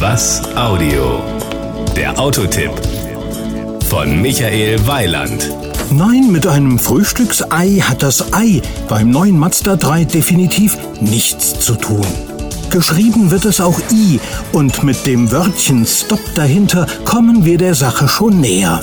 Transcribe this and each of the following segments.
Was Audio? Der Autotipp von Michael Weiland. Nein, mit einem Frühstücksei hat das Ei beim neuen Mazda 3 definitiv nichts zu tun. Geschrieben wird es auch I und mit dem Wörtchen Stop dahinter kommen wir der Sache schon näher.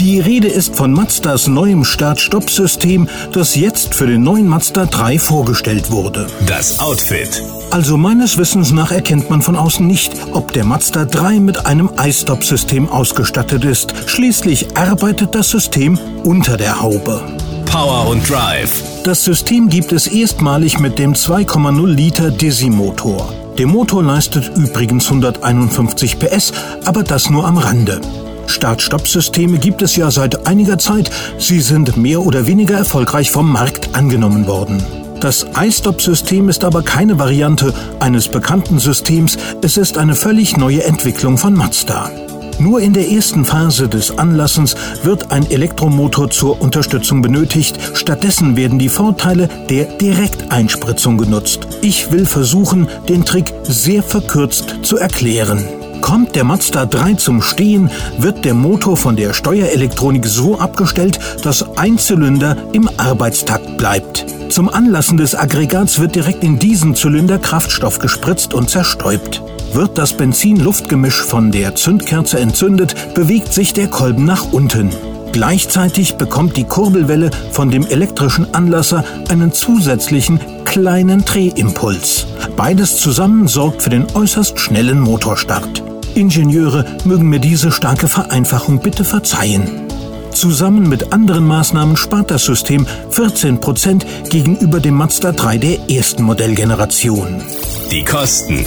Die Rede ist von Mazdas neuem Start-Stopp-System, das jetzt für den neuen Mazda 3 vorgestellt wurde. Das Outfit. Also meines Wissens nach erkennt man von außen nicht, ob der Mazda 3 mit einem iStop-System ausgestattet ist. Schließlich arbeitet das System unter der Haube. Power und Drive. Das System gibt es erstmalig mit dem 2,0 Liter Desi-Motor. Der Motor leistet übrigens 151 PS, aber das nur am Rande. Start-Stopp-Systeme gibt es ja seit einiger Zeit. Sie sind mehr oder weniger erfolgreich vom Markt angenommen worden. Das iStop-System ist aber keine Variante eines bekannten Systems, es ist eine völlig neue Entwicklung von Mazda. Nur in der ersten Phase des Anlassens wird ein Elektromotor zur Unterstützung benötigt, stattdessen werden die Vorteile der Direkteinspritzung genutzt. Ich will versuchen, den Trick sehr verkürzt zu erklären. Kommt der Mazda 3 zum Stehen, wird der Motor von der Steuerelektronik so abgestellt, dass ein Zylinder im Arbeitstakt bleibt. Zum Anlassen des Aggregats wird direkt in diesen Zylinder Kraftstoff gespritzt und zerstäubt. Wird das Benzin-Luft-Gemisch von der Zündkerze entzündet, bewegt sich der Kolben nach unten. Gleichzeitig bekommt die Kurbelwelle von dem elektrischen Anlasser einen zusätzlichen kleinen Drehimpuls. Beides zusammen sorgt für den äußerst schnellen Motorstart. Ingenieure mögen mir diese starke Vereinfachung bitte verzeihen. Zusammen mit anderen Maßnahmen spart das System 14% gegenüber dem Mazda 3 der ersten Modellgeneration. Die Kosten.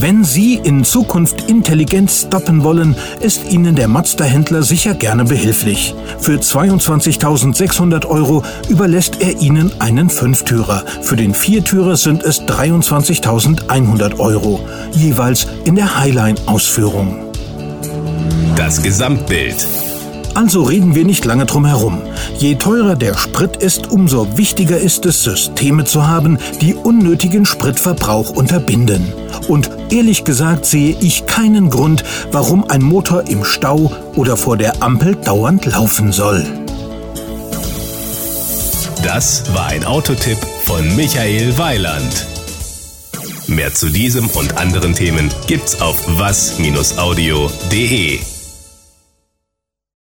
Wenn Sie in Zukunft intelligent stoppen wollen, ist Ihnen der Mazda-Händler sicher gerne behilflich. Für 22.600 Euro überlässt er Ihnen einen Fünftürer. Für den Viertürer sind es 23.100 Euro, jeweils in der Highline-Ausführung. Das Gesamtbild. Also reden wir nicht lange drum herum. Je teurer der Sprit ist, umso wichtiger ist es, Systeme zu haben, die unnötigen Spritverbrauch unterbinden. Und ehrlich gesagt sehe ich keinen Grund, warum ein Motor im Stau oder vor der Ampel dauernd laufen soll. Das war ein Autotipp von Michael Weiland. Mehr zu diesem und anderen Themen gibt's auf was-audio.de.